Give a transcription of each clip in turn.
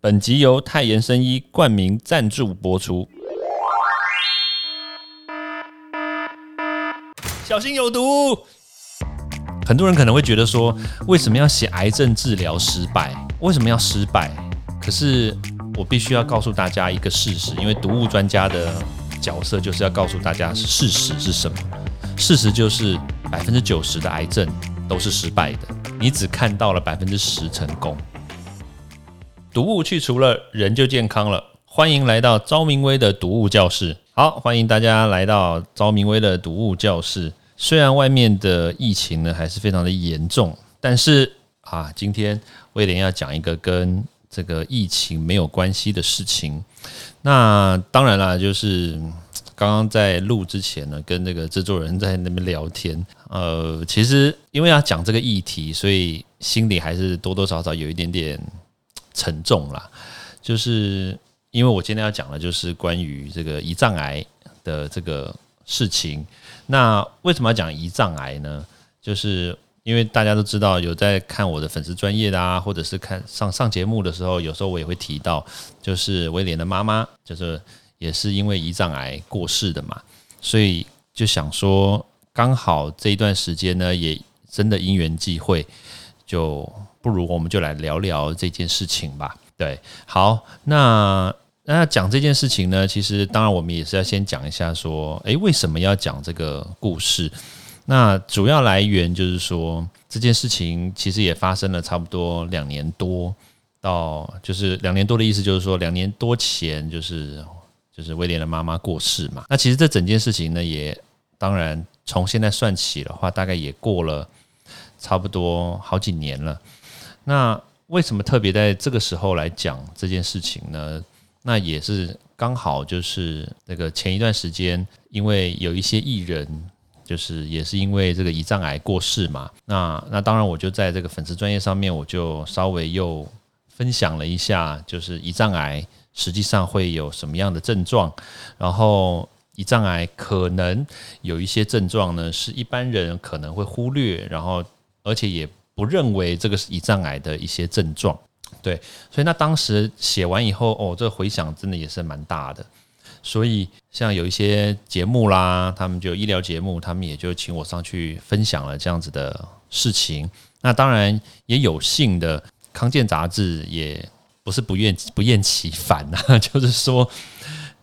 本集由泰妍生医冠名赞助播出。小心有毒！很多人可能会觉得说，为什么要写癌症治疗失败？为什么要失败？可是我必须要告诉大家一个事实，因为毒物专家的角色就是要告诉大家事实是什么。事实就是百分之九十的癌症都是失败的，你只看到了百分之十成功。毒物去除了，人就健康了。欢迎来到昭明威的毒物教室。好，欢迎大家来到昭明威的毒物教室。虽然外面的疫情呢还是非常的严重，但是啊，今天威廉要讲一个跟这个疫情没有关系的事情。那当然啦，就是刚刚在录之前呢，跟那个制作人在那边聊天。呃，其实因为要讲这个议题，所以心里还是多多少少有一点点。沉重啦，就是因为我今天要讲的，就是关于这个胰脏癌的这个事情。那为什么要讲胰脏癌呢？就是因为大家都知道，有在看我的粉丝专业的啊，或者是看上上节目的时候，有时候我也会提到，就是威廉的妈妈，就是也是因为胰脏癌过世的嘛，所以就想说，刚好这一段时间呢，也真的因缘际会，就。不如我们就来聊聊这件事情吧。对，好，那那讲这件事情呢，其实当然我们也是要先讲一下，说，诶，为什么要讲这个故事？那主要来源就是说，这件事情其实也发生了差不多两年多，到就是两年多的意思，就是说两年多前，就是就是威廉的妈妈过世嘛。那其实这整件事情呢，也当然从现在算起的话，大概也过了差不多好几年了。那为什么特别在这个时候来讲这件事情呢？那也是刚好就是那个前一段时间，因为有一些艺人，就是也是因为这个胰脏癌过世嘛。那那当然我就在这个粉丝专业上面，我就稍微又分享了一下，就是胰脏癌实际上会有什么样的症状，然后胰脏癌可能有一些症状呢，是一般人可能会忽略，然后而且也。不认为这个是胰脏癌的一些症状，对，所以那当时写完以后，哦，这个回响真的也是蛮大的，所以像有一些节目啦，他们就医疗节目，他们也就请我上去分享了这样子的事情。那当然也有幸的，康健杂志也不是不厌不厌其烦呐，就是说，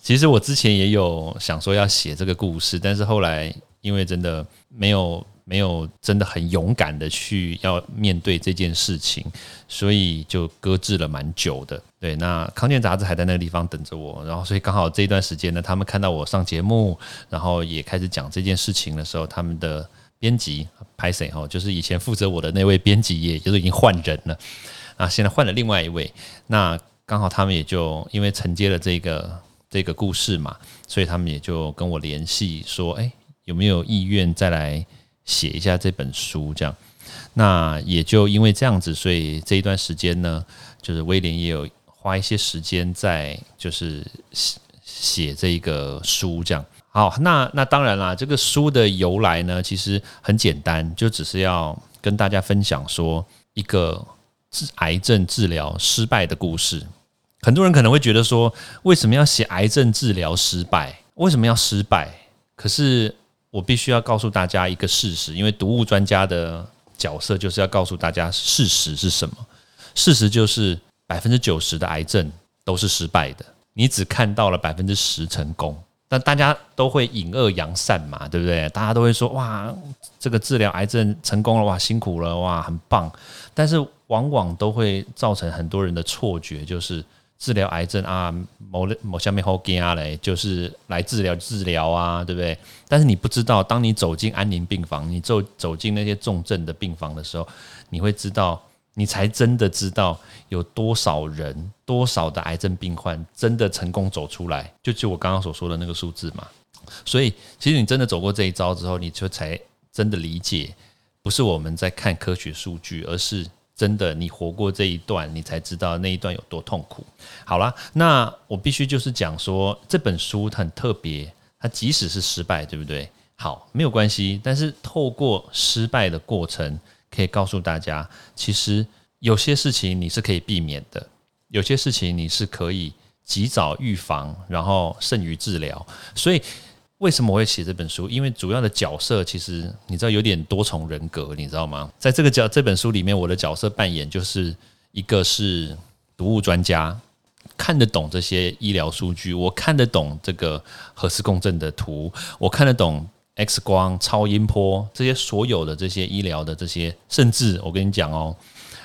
其实我之前也有想说要写这个故事，但是后来因为真的没有。没有真的很勇敢的去要面对这件事情，所以就搁置了蛮久的。对，那康健杂志还在那个地方等着我，然后所以刚好这一段时间呢，他们看到我上节目，然后也开始讲这件事情的时候，他们的编辑拍谁哈，就是以前负责我的那位编辑，也就是已经换人了啊，现在换了另外一位。那刚好他们也就因为承接了这个这个故事嘛，所以他们也就跟我联系说，哎，有没有意愿再来？写一下这本书，这样，那也就因为这样子，所以这一段时间呢，就是威廉也有花一些时间在就是写写这一个书，这样。好，那那当然啦，这个书的由来呢，其实很简单，就只是要跟大家分享说一个治癌症治疗失败的故事。很多人可能会觉得说，为什么要写癌症治疗失败？为什么要失败？可是。我必须要告诉大家一个事实，因为毒物专家的角色就是要告诉大家事实是什么。事实就是百分之九十的癌症都是失败的，你只看到了百分之十成功。但大家都会引恶扬善嘛，对不对？大家都会说哇，这个治疗癌症成功了，哇，辛苦了，哇，很棒。但是往往都会造成很多人的错觉，就是。治疗癌症啊，某某下面好惊啊嘞，就是来治疗治疗啊，对不对？但是你不知道，当你走进安宁病房，你走走进那些重症的病房的时候，你会知道，你才真的知道有多少人，多少的癌症病患真的成功走出来，就就我刚刚所说的那个数字嘛。所以，其实你真的走过这一招之后，你就才真的理解，不是我们在看科学数据，而是。真的，你活过这一段，你才知道那一段有多痛苦。好了，那我必须就是讲说这本书很特别，它即使是失败，对不对？好，没有关系。但是透过失败的过程，可以告诉大家，其实有些事情你是可以避免的，有些事情你是可以及早预防，然后胜于治疗。所以为什么我会写这本书？因为主要的角色其实你知道有点多重人格，你知道吗？在这个角这本书里面，我的角色扮演就是一个是毒物专家。看得懂这些医疗数据，我看得懂这个核磁共振的图，我看得懂 X 光、超音波这些所有的这些医疗的这些，甚至我跟你讲哦，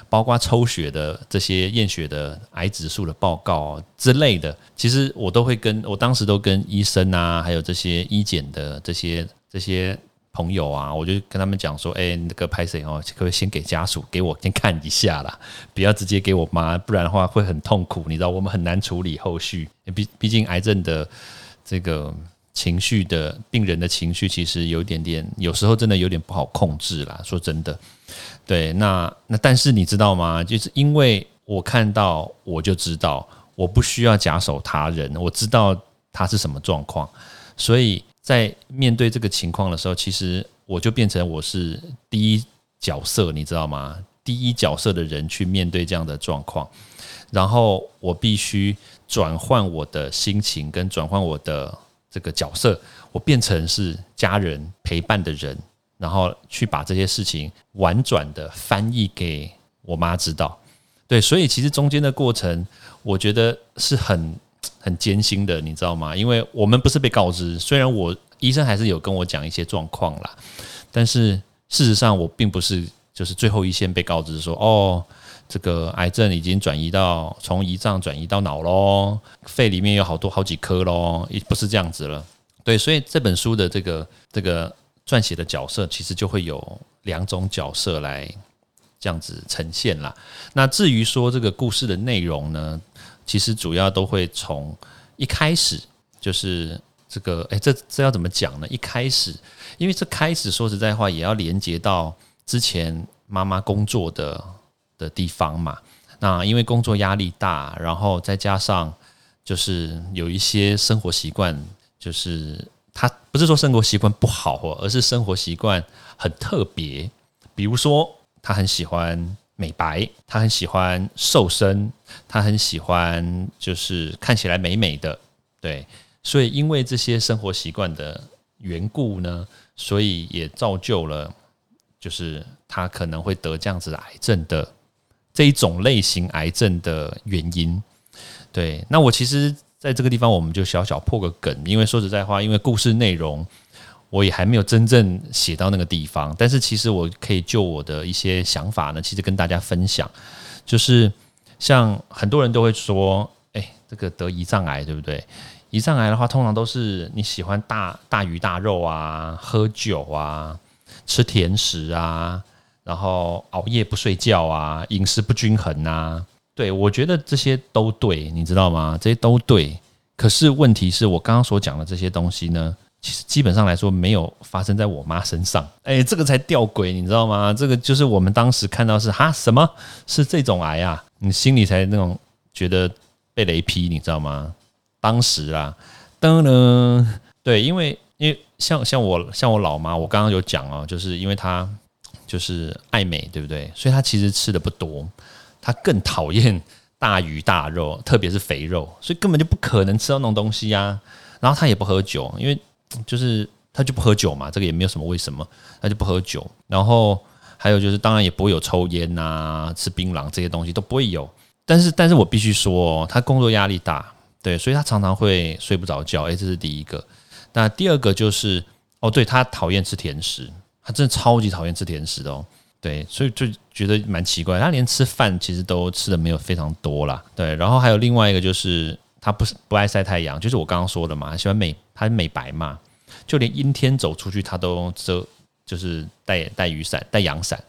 包括抽血的这些验血的癌指数的报告之类的，其实我都会跟我当时都跟医生啊，还有这些医检的这些这些。朋友啊，我就跟他们讲说，哎，那个拍谁哦，可不可以先给家属给我先看一下啦，不要直接给我妈，不然的话会很痛苦，你知道，我们很难处理后续。毕毕竟癌症的这个情绪的病人的情绪，其实有点点，有时候真的有点不好控制啦。说真的，对，那那但是你知道吗？就是因为我看到，我就知道，我不需要假手他人，我知道他是什么状况，所以。在面对这个情况的时候，其实我就变成我是第一角色，你知道吗？第一角色的人去面对这样的状况，然后我必须转换我的心情，跟转换我的这个角色，我变成是家人陪伴的人，然后去把这些事情婉转的翻译给我妈知道。对，所以其实中间的过程，我觉得是很。很艰辛的，你知道吗？因为我们不是被告知，虽然我医生还是有跟我讲一些状况啦，但是事实上我并不是就是最后一线被告知说，哦，这个癌症已经转移到从胰脏转移到脑喽，肺里面有好多好几颗喽，也不是这样子了。对，所以这本书的这个这个撰写的角色，其实就会有两种角色来这样子呈现啦。那至于说这个故事的内容呢？其实主要都会从一开始就是这个，哎，这这要怎么讲呢？一开始，因为这开始说实在话，也要连接到之前妈妈工作的的地方嘛。那因为工作压力大，然后再加上就是有一些生活习惯，就是他不是说生活习惯不好哦，而是生活习惯很特别。比如说，他很喜欢。美白，他很喜欢瘦身，他很喜欢就是看起来美美的，对，所以因为这些生活习惯的缘故呢，所以也造就了，就是他可能会得这样子的癌症的这一种类型癌症的原因。对，那我其实在这个地方我们就小小破个梗，因为说实在话，因为故事内容。我也还没有真正写到那个地方，但是其实我可以就我的一些想法呢，其实跟大家分享，就是像很多人都会说，哎，这个得胰脏癌对不对？胰脏癌的话，通常都是你喜欢大大鱼大肉啊，喝酒啊，吃甜食啊，然后熬夜不睡觉啊，饮食不均衡啊。对我觉得这些都对，你知道吗？这些都对。可是问题是我刚刚所讲的这些东西呢？其实基本上来说，没有发生在我妈身上。哎，这个才吊诡，你知道吗？这个就是我们当时看到是哈什么是这种癌啊？你心里才那种觉得被雷劈，你知道吗？当时啊，噔噔，对，因为因为像像我像我老妈，我刚刚有讲哦，就是因为她就是爱美，对不对？所以他其实吃的不多，他更讨厌大鱼大肉，特别是肥肉，所以根本就不可能吃到那种东西呀。然后他也不喝酒，因为就是他就不喝酒嘛，这个也没有什么为什么，他就不喝酒。然后还有就是，当然也不会有抽烟呐、吃槟榔这些东西都不会有。但是，但是我必须说，他工作压力大，对，所以他常常会睡不着觉。诶，这是第一个。那第二个就是，哦，对他讨厌吃甜食，他真的超级讨厌吃甜食的哦。对，所以就觉得蛮奇怪，他连吃饭其实都吃的没有非常多啦。对，然后还有另外一个就是，他不是不爱晒太阳，就是我刚刚说的嘛，喜欢美。他美白嘛，就连阴天走出去，他都遮，就是带带雨伞、带阳伞。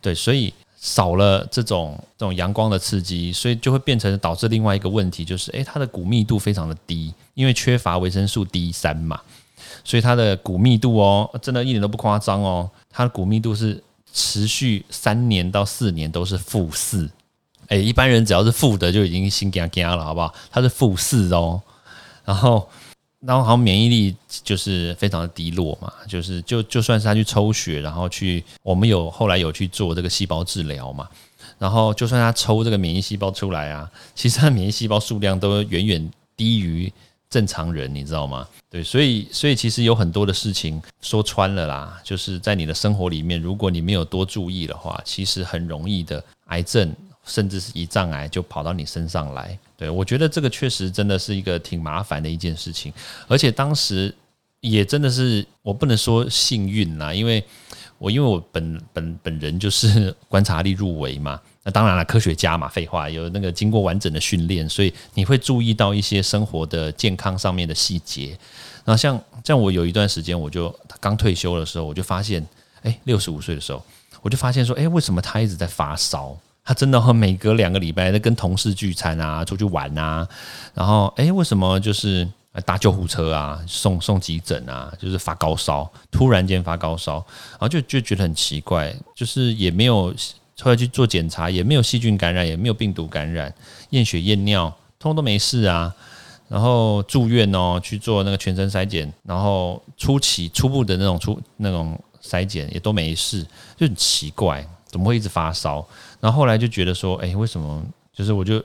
对，所以少了这种这种阳光的刺激，所以就会变成导致另外一个问题，就是诶，它的骨密度非常的低，因为缺乏维生素 D 三嘛，所以它的骨密度哦，真的一点都不夸张哦，它的骨密度是持续三年到四年都是负四。诶，一般人只要是负的就已经心惊惊了，好不好？它是负四哦，然后。然后好像免疫力就是非常的低落嘛，就是就就算是他去抽血，然后去我们有后来有去做这个细胞治疗嘛，然后就算他抽这个免疫细胞出来啊，其实他免疫细胞数量都远远低于正常人，你知道吗？对，所以所以其实有很多的事情说穿了啦，就是在你的生活里面，如果你没有多注意的话，其实很容易的癌症甚至是胰脏癌就跑到你身上来。对我觉得这个确实真的是一个挺麻烦的一件事情，而且当时也真的是我不能说幸运啦，因为我因为我本本本人就是观察力入围嘛。那当然了，科学家嘛，废话，有那个经过完整的训练，所以你会注意到一些生活的健康上面的细节。那像像我有一段时间，我就刚退休的时候，我就发现，哎，六十五岁的时候，我就发现说，哎，为什么他一直在发烧？他真的和每隔两个礼拜在跟同事聚餐啊，出去玩啊，然后，哎，为什么就是搭救护车啊，送送急诊啊，就是发高烧，突然间发高烧，然后就就觉得很奇怪，就是也没有。后来去做检查，也没有细菌感染，也没有病毒感染，验血验尿，通通都没事啊。然后住院哦，去做那个全身筛检，然后初期初步的那种初那种筛检也都没事，就很奇怪，怎么会一直发烧？然后后来就觉得说，哎，为什么？就是我就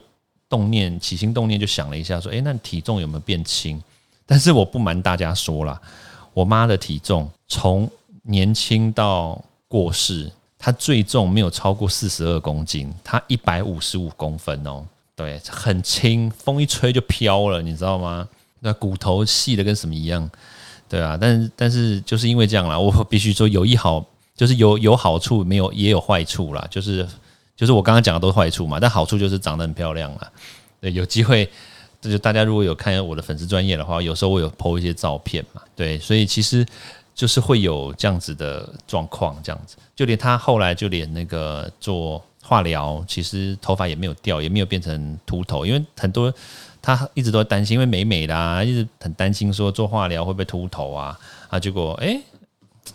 动念起心动念，就想了一下，说，哎，那体重有没有变轻？但是我不瞒大家说了，我妈的体重从年轻到过世。他最重没有超过四十二公斤，他一百五十五公分哦，对，很轻，风一吹就飘了，你知道吗？那骨头细的跟什么一样，对啊，但是但是就是因为这样啦，我必须说有一好，就是有有好处，没有也有坏处啦，就是就是我刚刚讲的都是坏处嘛，但好处就是长得很漂亮啦。对，有机会，这就大家如果有看我的粉丝专业的话，有时候我有 PO 一些照片嘛，对，所以其实。就是会有这样子的状况，这样子，就连他后来就连那个做化疗，其实头发也没有掉，也没有变成秃头，因为很多他一直都担心，因为美美的啊，一直很担心说做化疗会不会秃头啊啊，结果哎，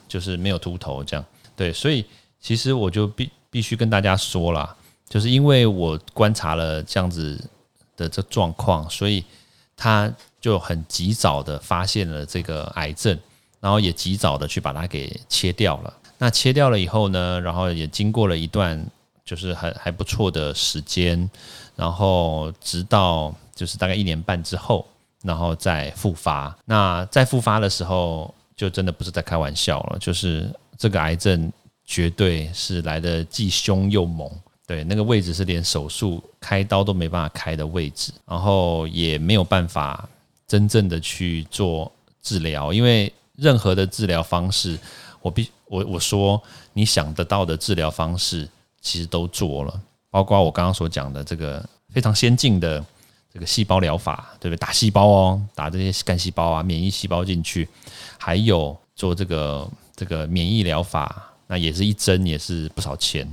就是没有秃头这样，对，所以其实我就必必须跟大家说了，就是因为我观察了这样子的这状况，所以他就很及早的发现了这个癌症。然后也及早的去把它给切掉了。那切掉了以后呢，然后也经过了一段就是很还不错的时间，然后直到就是大概一年半之后，然后再复发。那在复发的时候，就真的不是在开玩笑了，就是这个癌症绝对是来的既凶又猛。对，那个位置是连手术开刀都没办法开的位置，然后也没有办法真正的去做治疗，因为。任何的治疗方式，我必我我说你想得到的治疗方式，其实都做了，包括我刚刚所讲的这个非常先进的这个细胞疗法，对不对？打细胞哦，打这些干细胞啊，免疫细胞进去，还有做这个这个免疫疗法，那也是一针也是不少钱，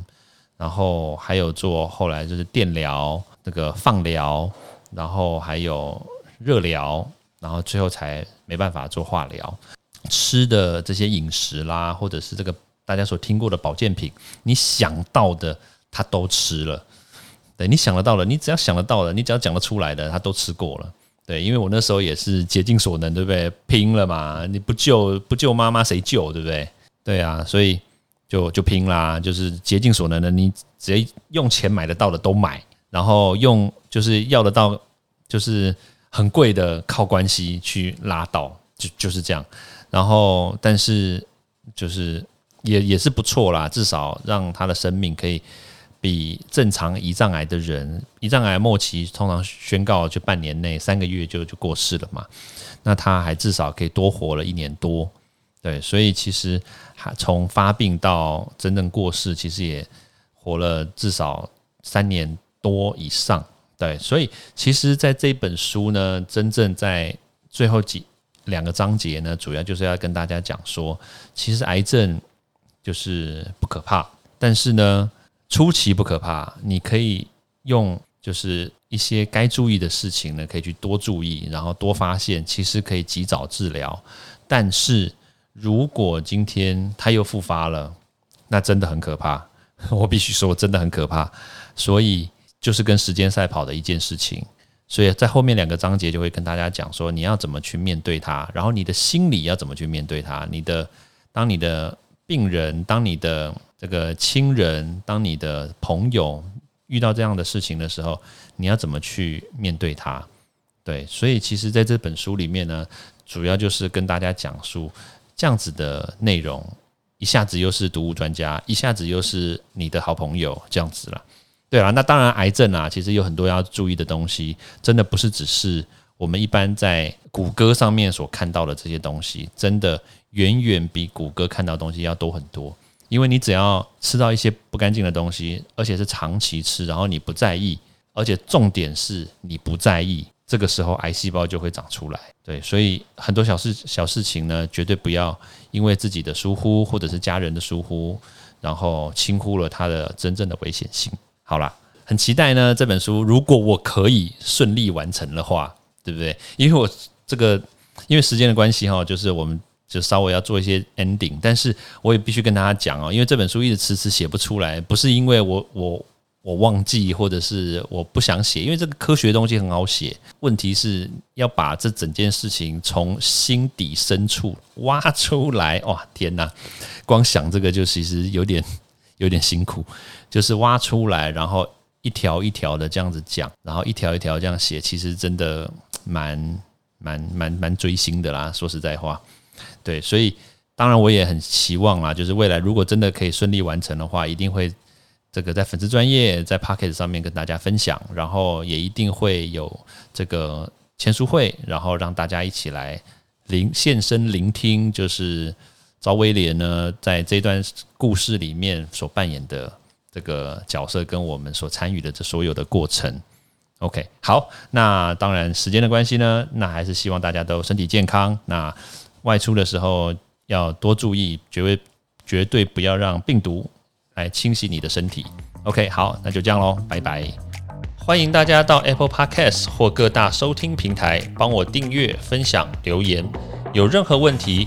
然后还有做后来就是电疗、这个放疗，然后还有热疗，然后最后才没办法做化疗。吃的这些饮食啦，或者是这个大家所听过的保健品，你想到的他都吃了。对，你想得到的，你只要想得到的，你只要讲得出来的，他都吃过了。对，因为我那时候也是竭尽所能，对不对？拼了嘛！你不救不救妈妈谁救，对不对？对啊，所以就就拼啦，就是竭尽所能的，你只要用钱买得到的都买，然后用就是要得到，就是很贵的靠关系去拉到，就就是这样。然后，但是就是也也是不错啦，至少让他的生命可以比正常胰脏癌的人，胰脏癌末期通常宣告就半年内三个月就就过世了嘛，那他还至少可以多活了一年多，对，所以其实还从发病到真正过世，其实也活了至少三年多以上，对，所以其实在这本书呢，真正在最后几。两个章节呢，主要就是要跟大家讲说，其实癌症就是不可怕，但是呢，初期不可怕，你可以用就是一些该注意的事情呢，可以去多注意，然后多发现，其实可以及早治疗。但是如果今天他又复发了，那真的很可怕，我必须说，真的很可怕。所以就是跟时间赛跑的一件事情。所以在后面两个章节就会跟大家讲说，你要怎么去面对它，然后你的心理要怎么去面对它。你的当你的病人，当你的这个亲人，当你的朋友遇到这样的事情的时候，你要怎么去面对它？对，所以其实在这本书里面呢，主要就是跟大家讲述这样子的内容，一下子又是读物专家，一下子又是你的好朋友，这样子了。对啊，那当然，癌症啊，其实有很多要注意的东西，真的不是只是我们一般在谷歌上面所看到的这些东西，真的远远比谷歌看到东西要多很多。因为你只要吃到一些不干净的东西，而且是长期吃，然后你不在意，而且重点是你不在意，这个时候癌细胞就会长出来。对，所以很多小事小事情呢，绝对不要因为自己的疏忽或者是家人的疏忽，然后轻忽了它的真正的危险性。好啦，很期待呢。这本书如果我可以顺利完成的话，对不对？因为我这个因为时间的关系哈，就是我们就稍微要做一些 ending，但是我也必须跟大家讲哦，因为这本书一直迟迟写不出来，不是因为我我我忘记或者是我不想写，因为这个科学东西很好写，问题是要把这整件事情从心底深处挖出来。哇，天哪！光想这个就其实有点有点辛苦。就是挖出来，然后一条一条的这样子讲，然后一条一条这样写，其实真的蛮蛮蛮蛮追星的啦。说实在话，对，所以当然我也很期望啦，就是未来如果真的可以顺利完成的话，一定会这个在粉丝专业在 p o c k e t 上面跟大家分享，然后也一定会有这个签书会，然后让大家一起来聆现身聆听，就是赵威廉呢在这段故事里面所扮演的。这个角色跟我们所参与的这所有的过程，OK，好，那当然时间的关系呢，那还是希望大家都身体健康。那外出的时候要多注意，绝对绝对不要让病毒来侵袭你的身体。OK，好，那就这样喽，拜拜。欢迎大家到 Apple Podcast 或各大收听平台帮我订阅、分享、留言。有任何问题